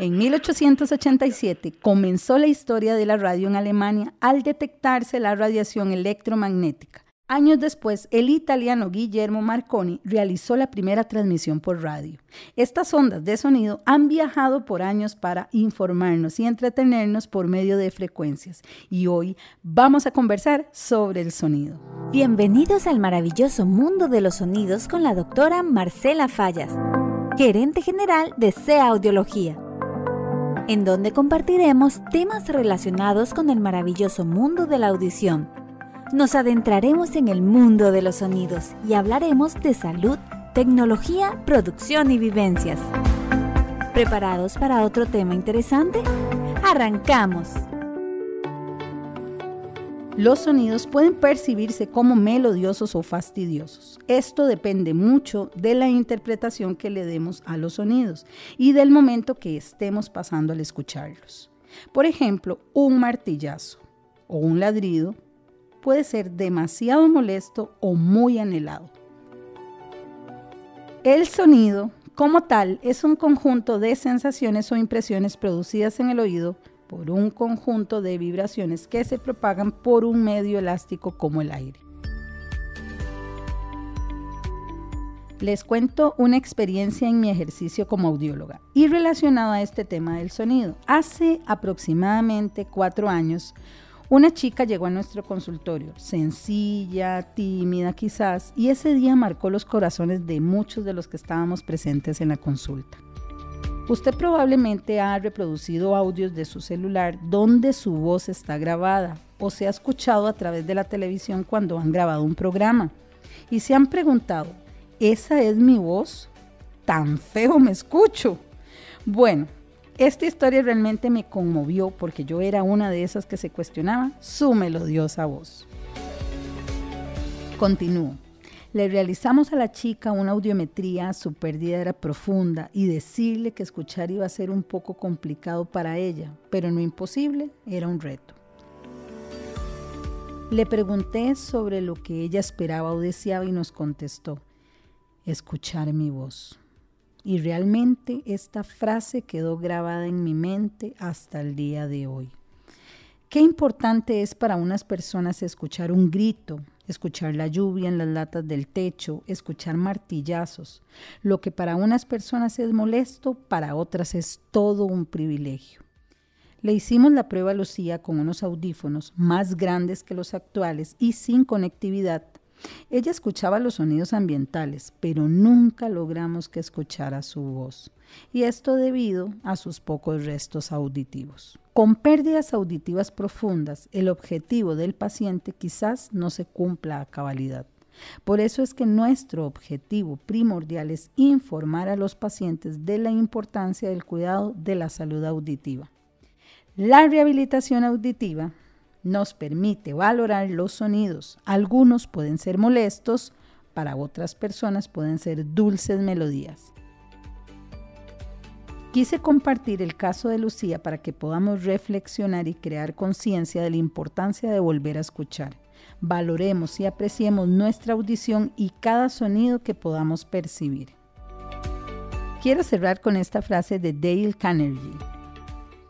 En 1887 comenzó la historia de la radio en Alemania al detectarse la radiación electromagnética. Años después, el italiano Guillermo Marconi realizó la primera transmisión por radio. Estas ondas de sonido han viajado por años para informarnos y entretenernos por medio de frecuencias. Y hoy vamos a conversar sobre el sonido. Bienvenidos al maravilloso mundo de los sonidos con la doctora Marcela Fallas, gerente general de CEA Audiología, en donde compartiremos temas relacionados con el maravilloso mundo de la audición nos adentraremos en el mundo de los sonidos y hablaremos de salud, tecnología, producción y vivencias. ¿Preparados para otro tema interesante? ¡Arrancamos! Los sonidos pueden percibirse como melodiosos o fastidiosos. Esto depende mucho de la interpretación que le demos a los sonidos y del momento que estemos pasando al escucharlos. Por ejemplo, un martillazo o un ladrido puede ser demasiado molesto o muy anhelado. El sonido, como tal, es un conjunto de sensaciones o impresiones producidas en el oído por un conjunto de vibraciones que se propagan por un medio elástico como el aire. Les cuento una experiencia en mi ejercicio como audióloga y relacionada a este tema del sonido. Hace aproximadamente cuatro años, una chica llegó a nuestro consultorio, sencilla, tímida quizás, y ese día marcó los corazones de muchos de los que estábamos presentes en la consulta. Usted probablemente ha reproducido audios de su celular donde su voz está grabada o se ha escuchado a través de la televisión cuando han grabado un programa. Y se han preguntado, ¿esa es mi voz? ¿Tan feo me escucho? Bueno, esta historia realmente me conmovió porque yo era una de esas que se cuestionaba su melodiosa voz. Continúo. Le realizamos a la chica una audiometría, su pérdida era profunda y decirle que escuchar iba a ser un poco complicado para ella, pero no imposible, era un reto. Le pregunté sobre lo que ella esperaba o deseaba y nos contestó, escuchar mi voz. Y realmente esta frase quedó grabada en mi mente hasta el día de hoy. Qué importante es para unas personas escuchar un grito, escuchar la lluvia en las latas del techo, escuchar martillazos. Lo que para unas personas es molesto, para otras es todo un privilegio. Le hicimos la prueba a Lucía con unos audífonos más grandes que los actuales y sin conectividad ella escuchaba los sonidos ambientales, pero nunca logramos que escuchara su voz, y esto debido a sus pocos restos auditivos. Con pérdidas auditivas profundas, el objetivo del paciente quizás no se cumpla a cabalidad. Por eso es que nuestro objetivo primordial es informar a los pacientes de la importancia del cuidado de la salud auditiva. La rehabilitación auditiva nos permite valorar los sonidos. Algunos pueden ser molestos, para otras personas pueden ser dulces melodías. Quise compartir el caso de Lucía para que podamos reflexionar y crear conciencia de la importancia de volver a escuchar. Valoremos y apreciemos nuestra audición y cada sonido que podamos percibir. Quiero cerrar con esta frase de Dale Carnegie.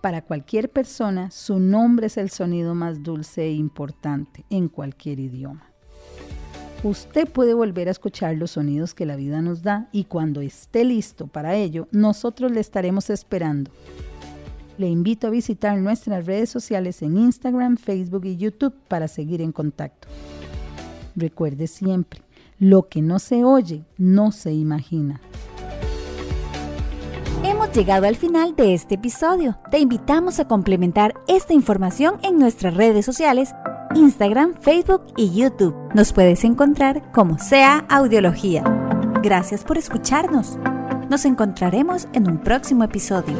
Para cualquier persona, su nombre es el sonido más dulce e importante en cualquier idioma. Usted puede volver a escuchar los sonidos que la vida nos da y cuando esté listo para ello, nosotros le estaremos esperando. Le invito a visitar nuestras redes sociales en Instagram, Facebook y YouTube para seguir en contacto. Recuerde siempre, lo que no se oye, no se imagina llegado al final de este episodio. Te invitamos a complementar esta información en nuestras redes sociales, Instagram, Facebook y YouTube. Nos puedes encontrar como sea Audiología. Gracias por escucharnos. Nos encontraremos en un próximo episodio.